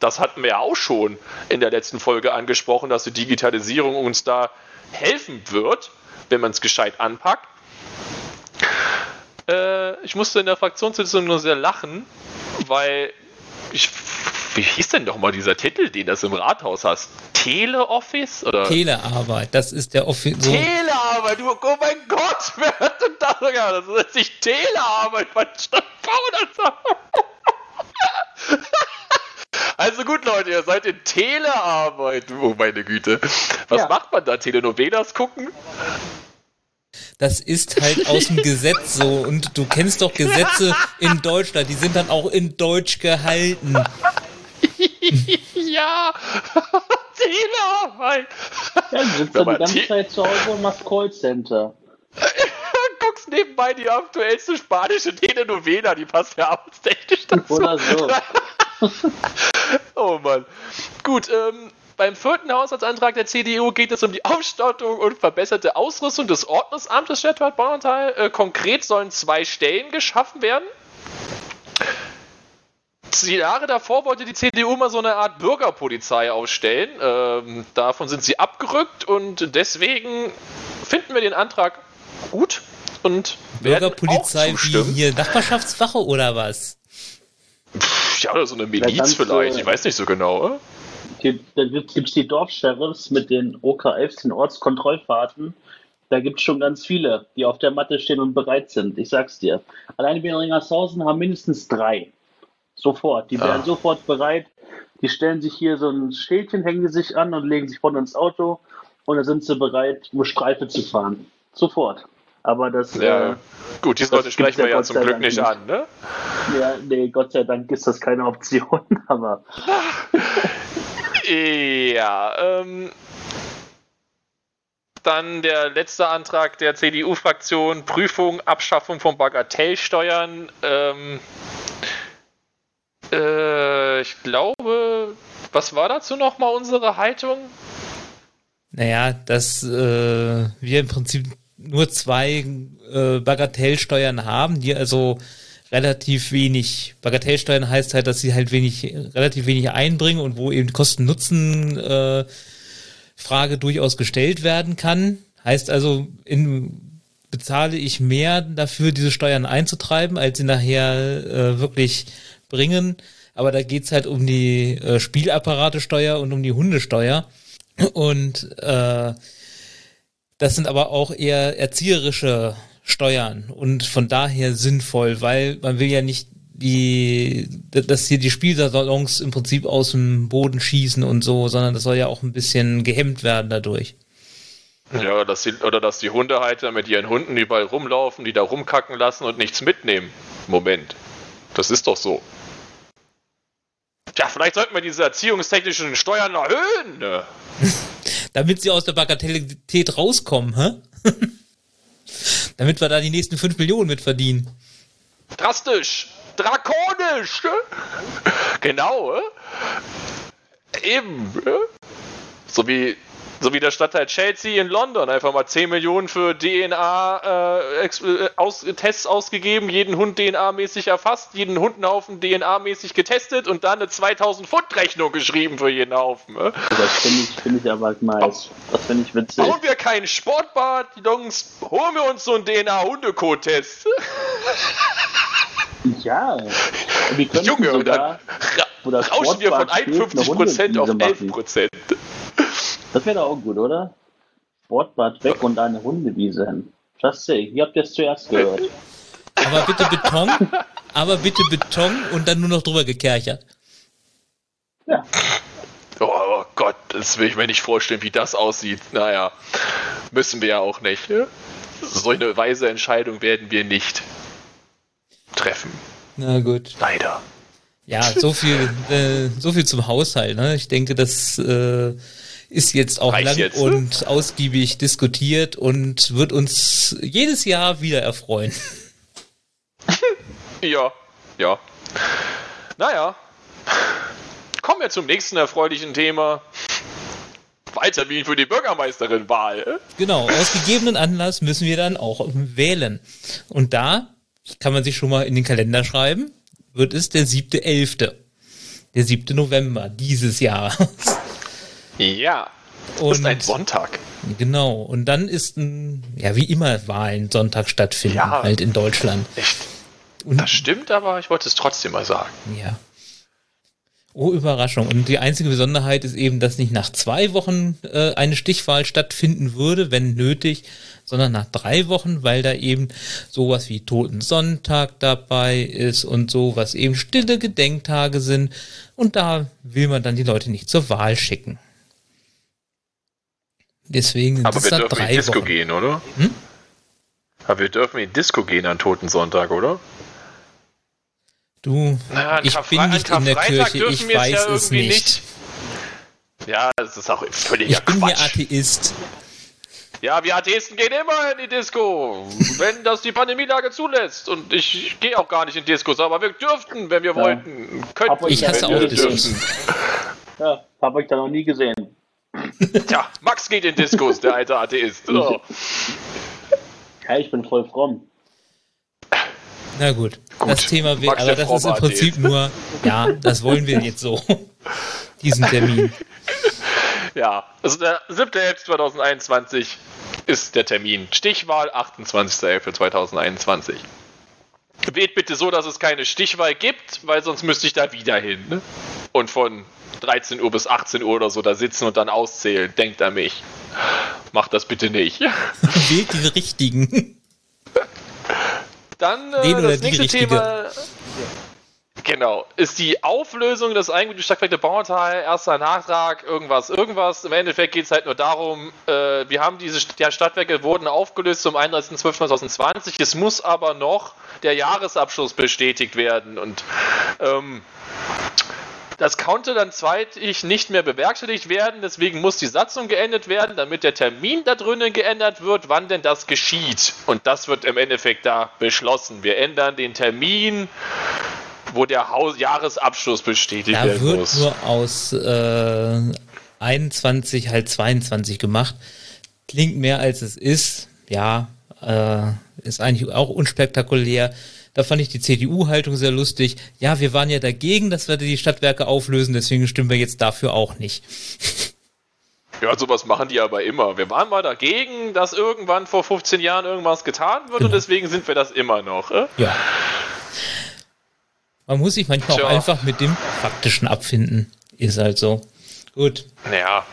Das hatten wir ja auch schon in der letzten Folge angesprochen, dass die Digitalisierung uns da helfen wird, wenn man es gescheit anpackt. Äh, ich musste in der Fraktionssitzung nur sehr lachen, weil ich, wie hieß denn doch mal dieser Titel, den das im Rathaus hast? Teleoffice? Oder? Telearbeit, das ist der Office. So Telearbeit, du, oh mein Gott, wer hat denn das sogar? Das ist nicht Telearbeit, was das Also gut, Leute, ihr seid in Telearbeit. Oh meine Güte. Was ja. macht man da? Telenovelas gucken? Das ist halt aus dem Gesetz so. Und du kennst doch Gesetze in Deutschland, die sind dann auch in Deutsch gehalten. ja, Telearbeit. Ja, du sitzt dann die ganze Zeit zu Hause und machst Callcenter. Guckst nebenbei die aktuellste spanische Telenovela, die passt ja amtstechnisch dazu. Oder so. oh Mann. Gut, ähm, beim vierten Haushaltsantrag der CDU geht es um die Ausstattung und verbesserte Ausrüstung des Ordnungsamtes Stadtwald Bauerntal. Äh, konkret sollen zwei Stellen geschaffen werden. Die Jahre davor wollte die CDU mal so eine Art Bürgerpolizei aufstellen. Ähm, davon sind sie abgerückt und deswegen finden wir den Antrag gut und Bürgerpolizei wie hier Nachbarschaftswache oder was? Ja, oder so eine Miliz vielleicht, ich weiß nicht so genau. Die, da gibt es die Dorfsheriffs mit den OKFs, den Ortskontrollfahrten. Da gibt es schon ganz viele, die auf der Matte stehen und bereit sind. Ich sag's dir. Alleine wir in Ringershausen haben mindestens drei. Sofort. Die werden ah. sofort bereit. Die stellen sich hier so ein Schildchen, hängen sich an und legen sich vorne ins Auto und dann sind sie bereit, um Streife zu fahren. Sofort. Aber das. Ja, äh, gut, diese Leute sprechen wir ja zum Glück nicht, nicht an, ne? Ja, nee, Gott sei Dank ist das keine Option, aber. Ja, ähm, dann der letzte Antrag der CDU-Fraktion, Prüfung, Abschaffung von Bagatellsteuern. Ähm, äh, ich glaube, was war dazu nochmal unsere Haltung? Naja, dass äh, wir im Prinzip nur zwei äh, Bagatellsteuern haben, die also relativ wenig. Bagatellsteuern heißt halt, dass sie halt wenig, relativ wenig einbringen und wo eben Kosten-Nutzen-Frage äh, durchaus gestellt werden kann. Heißt also, in, bezahle ich mehr dafür, diese Steuern einzutreiben, als sie nachher äh, wirklich bringen. Aber da geht's halt um die äh, Spielapparatesteuer und um die Hundesteuer. Und äh, das sind aber auch eher erzieherische steuern und von daher sinnvoll, weil man will ja nicht die, dass hier die Spielsalons im Prinzip aus dem Boden schießen und so, sondern das soll ja auch ein bisschen gehemmt werden dadurch. Ja, oder dass die, oder dass die Hundehalter mit ihren Hunden überall rumlaufen, die da rumkacken lassen und nichts mitnehmen. Moment. Das ist doch so. Tja, vielleicht sollten wir diese erziehungstechnischen Steuern erhöhen. Damit sie aus der Bagatellität rauskommen, hä? damit wir da die nächsten 5 Millionen mit verdienen. Drastisch! Drakonisch! Genau, äh? Eben, äh? So wie so wie der Stadtteil Chelsea in London, einfach mal 10 Millionen für DNA-Tests äh, äh, ausgegeben, jeden Hund DNA-mäßig erfasst, jeden Hundenhaufen DNA-mäßig getestet und dann eine 2000 Pfund Rechnung geschrieben für jeden Haufen. Äh? Das finde ich, find ich aber nice. Das finde ich witzig. Bauen wir keinen Sportbad, Jungs, holen wir uns so einen DNA-Hundecode-Test. Ja, wir können Junge, sogar, oder rauschen wir von 51% auf 11%. Das wäre doch auch gut, oder? Sportbad weg und eine Hundewiese hin. Just say, ihr habt es zuerst gehört. Aber bitte Beton, aber bitte Beton und dann nur noch drüber gekerchert. Ja. Oh, oh Gott, das will ich mir nicht vorstellen, wie das aussieht. Naja, müssen wir ja auch nicht. So eine weise Entscheidung werden wir nicht treffen. Na gut. Leider. Ja, so viel, äh, so viel zum Haushalt. Ne? Ich denke, das äh, ist jetzt auch Reicht lang jetzt, ne? und ausgiebig diskutiert und wird uns jedes Jahr wieder erfreuen. Ja, ja. Naja. Kommen wir zum nächsten erfreulichen Thema. Wahltermin für die Bürgermeisterin-Wahl. Genau, aus gegebenen Anlass müssen wir dann auch wählen. Und da kann man sich schon mal in den Kalender schreiben, wird es der siebte Elfte. Der siebte November dieses Jahr. Ja. Und ist ein Sonntag. genau. Und dann ist ein, ja, wie immer Wahlen Sonntag stattfinden, Ja. halt in Deutschland. Echt. Und Das stimmt, aber ich wollte es trotzdem mal sagen. Ja. Oh, Überraschung. Und die einzige Besonderheit ist eben, dass nicht nach zwei Wochen äh, eine Stichwahl stattfinden würde, wenn nötig, sondern nach drei Wochen, weil da eben sowas wie Toten Sonntag dabei ist und so, was eben stille Gedenktage sind. Und da will man dann die Leute nicht zur Wahl schicken. Deswegen sind Aber wir dürfen in Disco Wochen. gehen, oder? Hm? Aber wir dürfen in Disco gehen an Toten Sonntag, oder? Du, Na, ich Karfre- bin nicht in der Kirche, dürfen ich wir es weiß ja es irgendwie nicht. Ja, das ist auch völliger Ich bin ja Quatsch. Atheist. Ja, wir Atheisten gehen immer in die Disco, wenn das die Pandemielage zulässt. Und ich gehe auch gar nicht in Diskos, aber wir dürften, wenn wir wollten. Könnten, Aber Ich hasse auch Diskos. dürften. Ja, habe ich da noch nie gesehen. Tja, Max geht in Diskos, der alte Atheist. So. Ja, ich bin voll fromm. Na gut, Gut. das Thema, wir, Max aber das ist im Prinzip Atheist. nur, ja, das wollen wir jetzt so, diesen Termin. Ja, also der 7.11.2021 ist der Termin. Stichwahl 28.11.2021. Wählt bitte so, dass es keine Stichwahl gibt, weil sonst müsste ich da wieder hin. Ne? Und von 13 Uhr bis 18 Uhr oder so da sitzen und dann auszählen. Denkt an mich. Macht das bitte nicht. Wählt die richtigen. Dann äh, das nächste richtige? Thema. Genau, ist die Auflösung des Eigentümlichen Stadtwerke Bauerntal, erster Nachtrag, irgendwas, irgendwas. Im Endeffekt geht es halt nur darum, äh, wir haben diese ja, Stadtwerke wurden aufgelöst zum 31.12.2020. Es muss aber noch der Jahresabschluss bestätigt werden und ähm, das konnte dann zweitig nicht mehr bewerkstelligt werden, deswegen muss die Satzung geändert werden, damit der Termin da drinnen geändert wird, wann denn das geschieht. Und das wird im Endeffekt da beschlossen. Wir ändern den Termin, wo der Haus Jahresabschluss bestätigt Da werden wird muss. nur aus äh, 21 halt 22 gemacht. Klingt mehr als es ist. Ja, äh, ist eigentlich auch unspektakulär. Da fand ich die CDU-Haltung sehr lustig. Ja, wir waren ja dagegen, dass wir die Stadtwerke auflösen, deswegen stimmen wir jetzt dafür auch nicht. Ja, sowas machen die aber immer. Wir waren mal dagegen, dass irgendwann vor 15 Jahren irgendwas getan wird und Genau. deswegen sind wir das immer noch. Äh? Ja. Man muss sich manchmal Tja. auch einfach mit dem Faktischen abfinden. Ist halt so. Gut. Naja.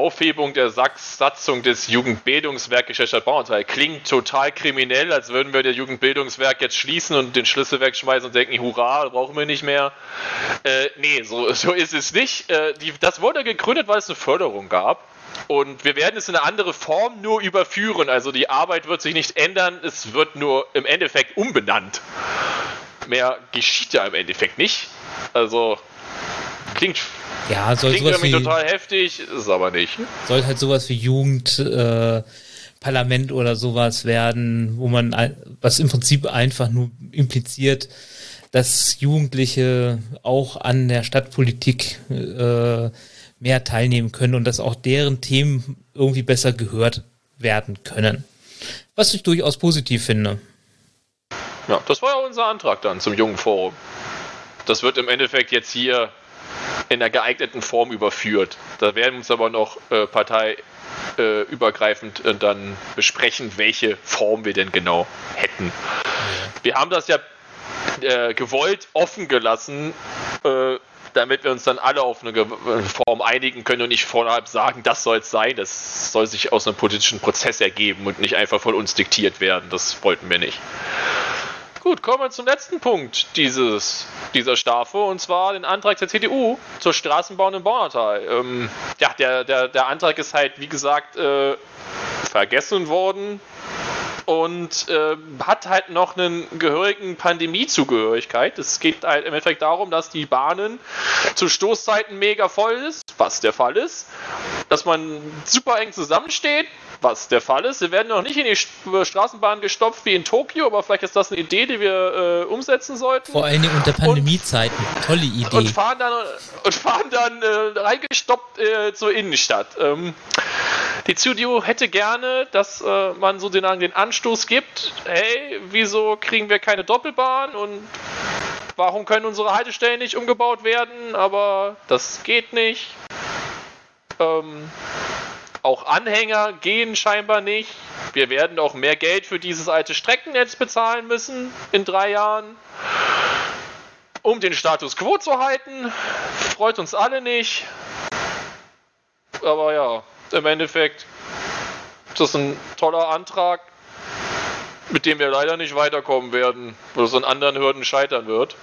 Aufhebung der Satzung des Jugendbildungswerkes Stadt Bauerntal klingt total kriminell, als würden wir das Jugendbildungswerk jetzt schließen und den Schlüssel wegschmeißen und denken, hurra, brauchen wir nicht mehr. Äh, nee, so, so ist es nicht. Äh, die, das wurde gegründet, weil es eine Förderung gab. Und wir werden es in eine andere Form nur überführen. Also die Arbeit wird sich nicht ändern, es wird nur im Endeffekt umbenannt. Mehr geschieht ja im Endeffekt nicht. Also klingt Ja, soll Klingt sowas irgendwie wie, total heftig, ist aber nicht. soll halt sowas wie Jugend, äh, oder sowas werden, wo man, was im Prinzip einfach nur impliziert, dass Jugendliche auch an der Stadtpolitik äh, mehr teilnehmen können und dass auch deren Themen irgendwie besser gehört werden können. Was ich durchaus positiv finde. Ja, das war ja unser Antrag dann zum jungen Forum. Das wird im Endeffekt jetzt hier in der geeigneten Form überführt. Da werden wir uns aber noch äh, parteiübergreifend äh, dann besprechen, welche Form wir denn genau hätten. Wir haben das ja äh, gewollt offen gelassen, äh, damit wir uns dann alle auf eine Form einigen können und nicht vorab sagen, das soll es sein. Das soll sich aus einem politischen Prozess ergeben und nicht einfach von uns diktiert werden. Das wollten wir nicht. Gut, kommen wir zum letzten Punkt dieses, dieser Staffel und zwar den Antrag der CDU zur Straßenbau in Baunatal. Ähm, ja, der, der, der Antrag ist halt, wie gesagt, äh, vergessen worden und äh, hat halt noch einen gehörigen Pandemiezugehörigkeit. Es geht halt im Endeffekt darum, dass die Bahnen zu Stoßzeiten mega voll ist, was der Fall ist, dass man super eng zusammensteht, was der Fall ist. Wir werden noch nicht in die Straßenbahn gestopft wie in Tokio, aber vielleicht ist das eine Idee, die wir äh, umsetzen sollten. Vor allen Dingen unter Pandemiezeiten. Tolle Idee. Und fahren dann, und fahren dann äh, reingestoppt äh, zur Innenstadt. Ähm, die CDU hätte gerne, dass äh, man sozusagen den Anstoß gibt, hey, wieso kriegen wir keine Doppelbahn und warum können unsere Haltestellen nicht umgebaut werden, aber das geht nicht. Ähm, auch Anhänger gehen scheinbar nicht. Wir werden auch mehr Geld für dieses alte Streckennetz bezahlen müssen in drei Jahren. Um den Status quo zu halten. Freut uns alle nicht. Aber ja, im Endeffekt ist das ein toller Antrag, mit dem wir leider nicht weiterkommen werden, weil es an anderen Hürden scheitern wird.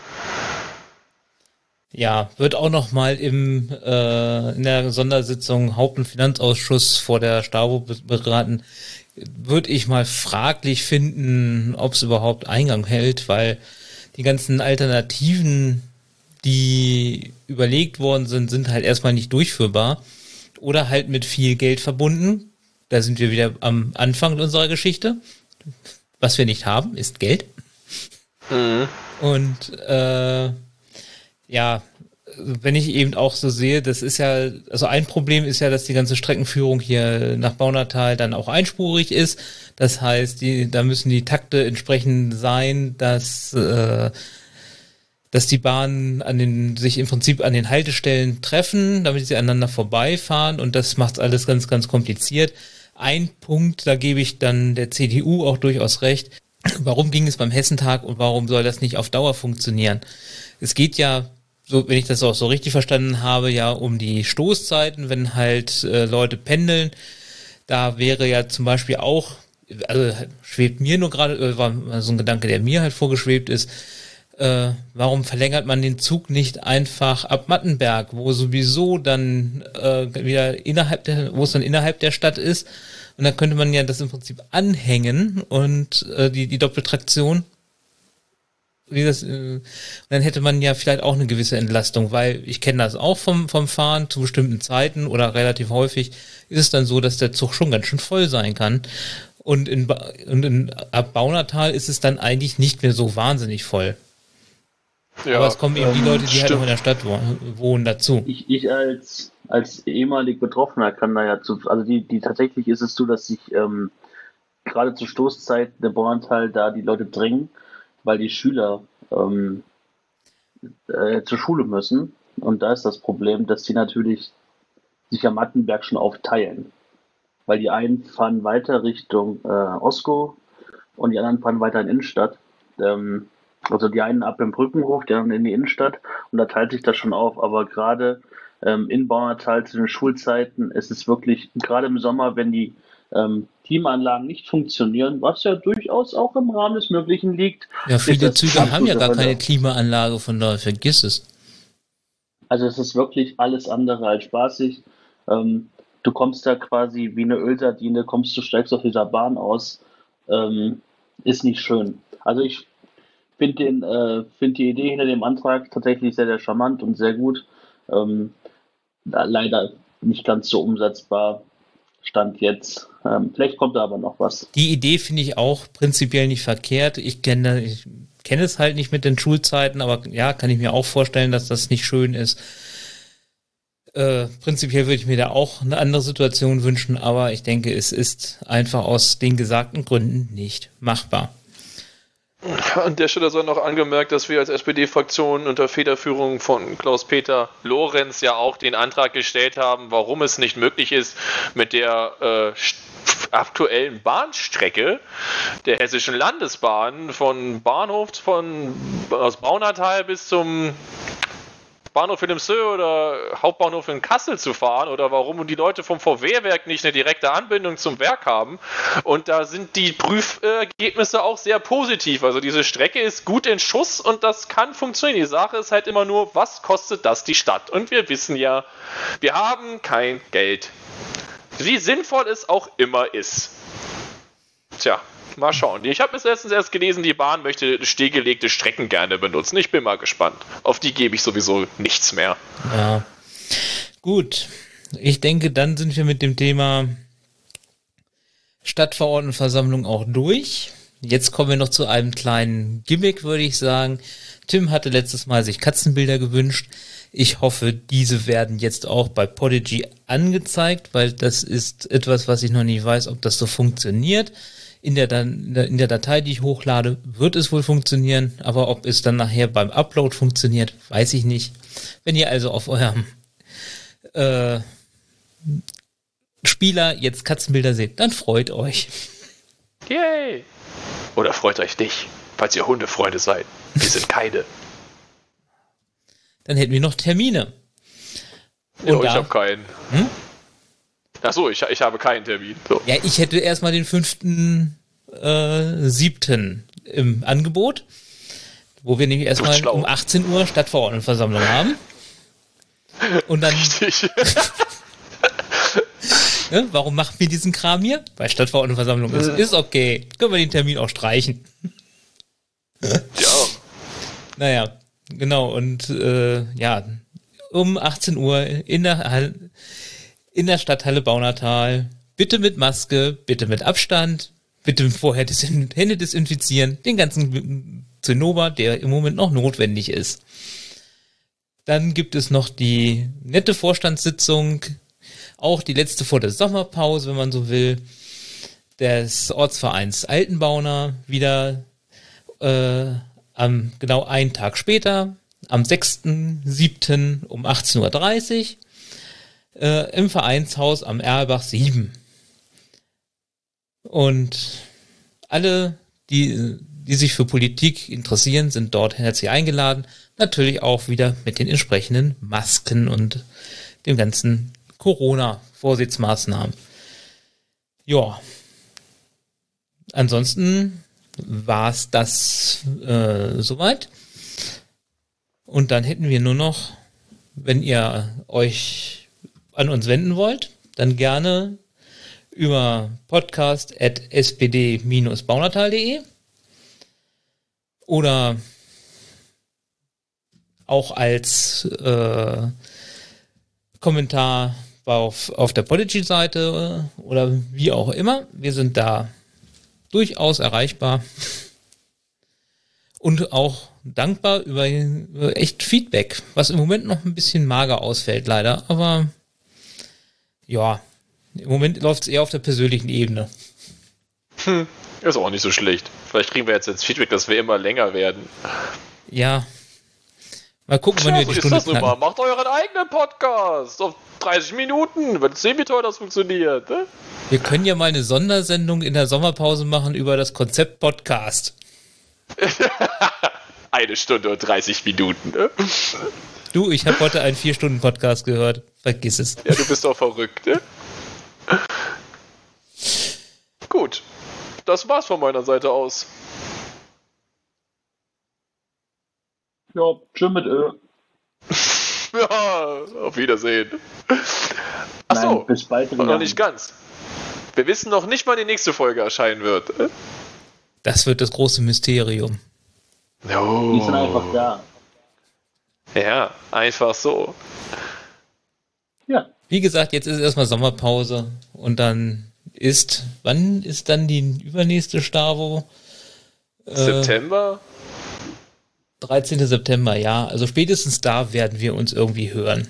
Ja, wird auch noch mal im, äh, in der Sondersitzung Haupt- und Finanzausschuss vor der Stavo beraten. Würde ich mal fraglich finden, ob es überhaupt Eingang hält, weil die ganzen Alternativen, die überlegt worden sind, sind halt erstmal nicht durchführbar oder halt mit viel Geld verbunden. Da sind wir wieder am Anfang unserer Geschichte. Was wir nicht haben, ist Geld. Mhm. Und äh, ja, wenn ich eben auch so sehe, das ist ja, also ein Problem ist ja, dass die ganze Streckenführung hier nach Baunatal dann auch einspurig ist. Das heißt, die, da müssen die Takte entsprechend sein, dass, äh, dass die Bahnen an den, sich im Prinzip an den Haltestellen treffen, damit sie aneinander vorbeifahren und das macht alles ganz, ganz kompliziert. Ein Punkt, da gebe ich dann der CDU auch durchaus recht. Warum ging es beim Hessentag und warum soll das nicht auf Dauer funktionieren? Es geht ja so, wenn ich das auch so richtig verstanden habe, ja um die Stoßzeiten, wenn halt äh, Leute pendeln. Da wäre ja zum Beispiel auch, also schwebt mir nur gerade, äh, war so ein Gedanke, der mir halt vorgeschwebt ist, äh, warum verlängert man den Zug nicht einfach ab Mattenberg, wo sowieso dann äh, wieder innerhalb der, wo es dann innerhalb der Stadt ist. Und dann könnte man ja das im Prinzip anhängen und äh, die, die Doppeltraktion wie das, äh, dann hätte man ja vielleicht auch eine gewisse Entlastung, weil ich kenne das auch vom, vom Fahren zu bestimmten Zeiten oder relativ häufig ist es dann so, dass der Zug schon ganz schön voll sein kann. Und in, und in ab Baunatal ist es dann eigentlich nicht mehr so wahnsinnig voll. Ja, Aber es kommen eben ähm, die Leute, die stimmt. halt auch in der Stadt wohnen, dazu. Ich, ich als, als ehemalig Betroffener kann da ja zu, also die, die tatsächlich ist es so, dass sich ähm, gerade zur Stoßzeit der Bauanteil da die Leute drängen weil die Schüler ähm, äh, zur Schule müssen. Und da ist das Problem, dass sie natürlich sich am Mattenberg schon aufteilen. Weil die einen fahren weiter Richtung äh, Osko und die anderen fahren weiter in die Innenstadt. Ähm, also die einen ab im Brückenhof, die anderen in die Innenstadt und da teilt sich das schon auf. Aber gerade ähm, in Bauertal zu den Schulzeiten ist es wirklich, gerade im Sommer, wenn die ähm, Klimaanlagen nicht funktionieren, was ja durchaus auch im Rahmen des Möglichen liegt. Ja, viele Züge haben ja gar keine Klimaanlage, von daher vergiss es. Also es ist wirklich alles andere als spaßig. Ähm, du kommst da quasi wie eine Ölsardine, kommst du steigst auf dieser Bahn aus. Ähm, ist nicht schön. Also ich finde äh, find die Idee hinter dem Antrag tatsächlich sehr, sehr charmant und sehr gut. Ähm, leider nicht ganz so umsetzbar Stand jetzt. Ähm, vielleicht kommt da aber noch was. Die Idee finde ich auch prinzipiell nicht verkehrt. Ich kenne ich kenne es halt nicht mit den Schulzeiten, aber ja, kann ich mir auch vorstellen, dass das nicht schön ist. Äh, prinzipiell würde ich mir da auch eine andere Situation wünschen, aber ich denke, es ist einfach aus den gesagten Gründen nicht machbar. An der Stelle sei noch angemerkt, dass wir als SPD-Fraktion unter Federführung von Klaus-Peter Lorenz ja auch den Antrag gestellt haben, warum es nicht möglich ist, mit der äh, aktuellen Bahnstrecke der Hessischen Landesbahn von Bahnhof von aus Baunatal bis zum Bahnhof in Demsö oder Hauptbahnhof in Kassel zu fahren oder warum die Leute vom VW-Werk nicht eine direkte Anbindung zum Werk haben. Und da sind die Prüfergebnisse auch sehr positiv. Also diese Strecke ist gut in Schuss und das kann funktionieren. Die Sache ist halt immer nur, was kostet das die Stadt? Und wir wissen ja, wir haben kein Geld. Wie sinnvoll es auch immer ist. Tja, Mal schauen. Ich habe bis letztens erst gelesen, die Bahn möchte stillgelegte Strecken gerne benutzen. Ich bin mal gespannt. Auf die gebe ich sowieso nichts mehr. Ja. Gut. Ich denke, dann sind wir mit dem Thema Stadtverordnetenversammlung auch durch. Jetzt kommen wir noch zu einem kleinen Gimmick, würde ich sagen. Tim hatte letztes Mal sich Katzenbilder gewünscht. Ich hoffe, diese werden jetzt auch bei Podigy angezeigt, weil das ist etwas, was ich noch nicht weiß, ob das so funktioniert in der, in der Datei, die ich hochlade, wird es wohl funktionieren, aber ob es dann nachher beim Upload funktioniert, weiß ich nicht. Wenn ihr also auf eurem äh, Spieler jetzt Katzenbilder seht, dann freut euch. Yay! Oder freut euch nicht, falls ihr Hundefreunde seid. Wir sind keine. Dann hätten wir noch Termine. Und ja, ich habe keinen. Hm? Achso, ich, ich habe keinen Termin. So. Ja, ich hätte erstmal den fünften äh, siebten im Angebot, wo wir nämlich erstmal um 18 Uhr Stadtverordnetenversammlung haben. Und dann. Richtig. ja, warum machen wir diesen Kram hier? Weil Stadtverordnetenversammlung ist. Ist okay. Können wir den Termin auch streichen. ja. Naja, genau. Und äh, ja, um 18 Uhr in der, in der Stadthalle Baunatal. Bitte mit Maske, bitte mit Abstand, bitte vorher die Hände desinfizieren, den ganzen Zinnober, der im Moment noch notwendig ist. Dann gibt es noch die nette Vorstandssitzung, auch die letzte vor der Sommerpause, wenn man so will, des Ortsvereins Altenbauner wieder äh, am genau einen Tag später, am 6.7. um 18.30 Uhr äh, im Vereinshaus am Erlbach 7. Und alle, die, die sich für Politik interessieren, sind dort herzlich eingeladen. Natürlich auch wieder mit den entsprechenden Masken und dem ganzen Corona-Vorsichtsmaßnahmen. Ja. Ansonsten war es das äh, soweit. Und dann hätten wir nur noch, wenn ihr euch an uns wenden wollt, dann gerne über podcast.spd-baunatal.de oder auch als äh, Kommentar auf, auf der Podigy-Seite oder wie auch immer. Wir sind da durchaus erreichbar und auch dankbar über, über echt Feedback, was im Moment noch ein bisschen mager ausfällt, leider. Aber ja, im Moment läuft es eher auf der persönlichen Ebene. Hm, ist auch nicht so schlecht. Vielleicht kriegen wir jetzt jetzt Feedback, dass wir immer länger werden. Ja. Mal gucken, wann wir die Stunde ist das mal. Macht euren eigenen Podcast auf 30 Minuten. Wird sehen, wie toll das funktioniert. Ne? Wir können ja mal eine Sondersendung in der Sommerpause machen über das Konzept Podcast. eine Stunde und 30 Minuten. Ne? Du, ich habe heute einen 4-Stunden-Podcast gehört. Vergiss es. Ja, du bist doch verrückt, ne? Gut, das war's von meiner Seite aus. Ja, tschüss mit Ö. ja, auf Wiedersehen. Achso, bis bald. Noch nicht ganz. Wir wissen noch nicht, wann die nächste Folge erscheinen wird. Das wird das große Mysterium. Oh. Die sind einfach da. Ja, einfach so. Ja, Wie gesagt, jetzt ist erstmal Sommerpause und dann ist, wann ist dann die übernächste Stavo? Äh, September? 13. September, ja. Also spätestens da werden wir uns irgendwie hören.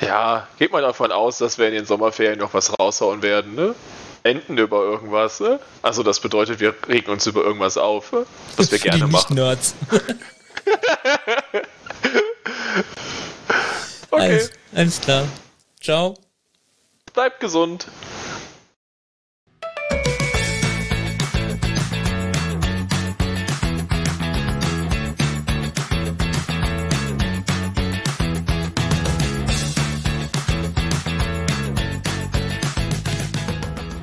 Ja, geht mal davon aus, dass wir in den Sommerferien noch was raushauen werden, ne? Enden über irgendwas, ne? Also das bedeutet, wir regen uns über irgendwas auf, ne? was wir gerne machen. Nerds. okay. Alles, alles klar. Ciao. Bleibt gesund.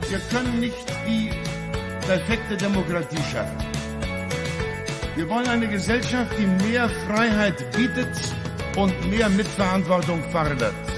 Wir können nicht die perfekte Demokratie schaffen. Wir wollen eine Gesellschaft, die mehr Freiheit bietet und mehr Mitverantwortung fordert.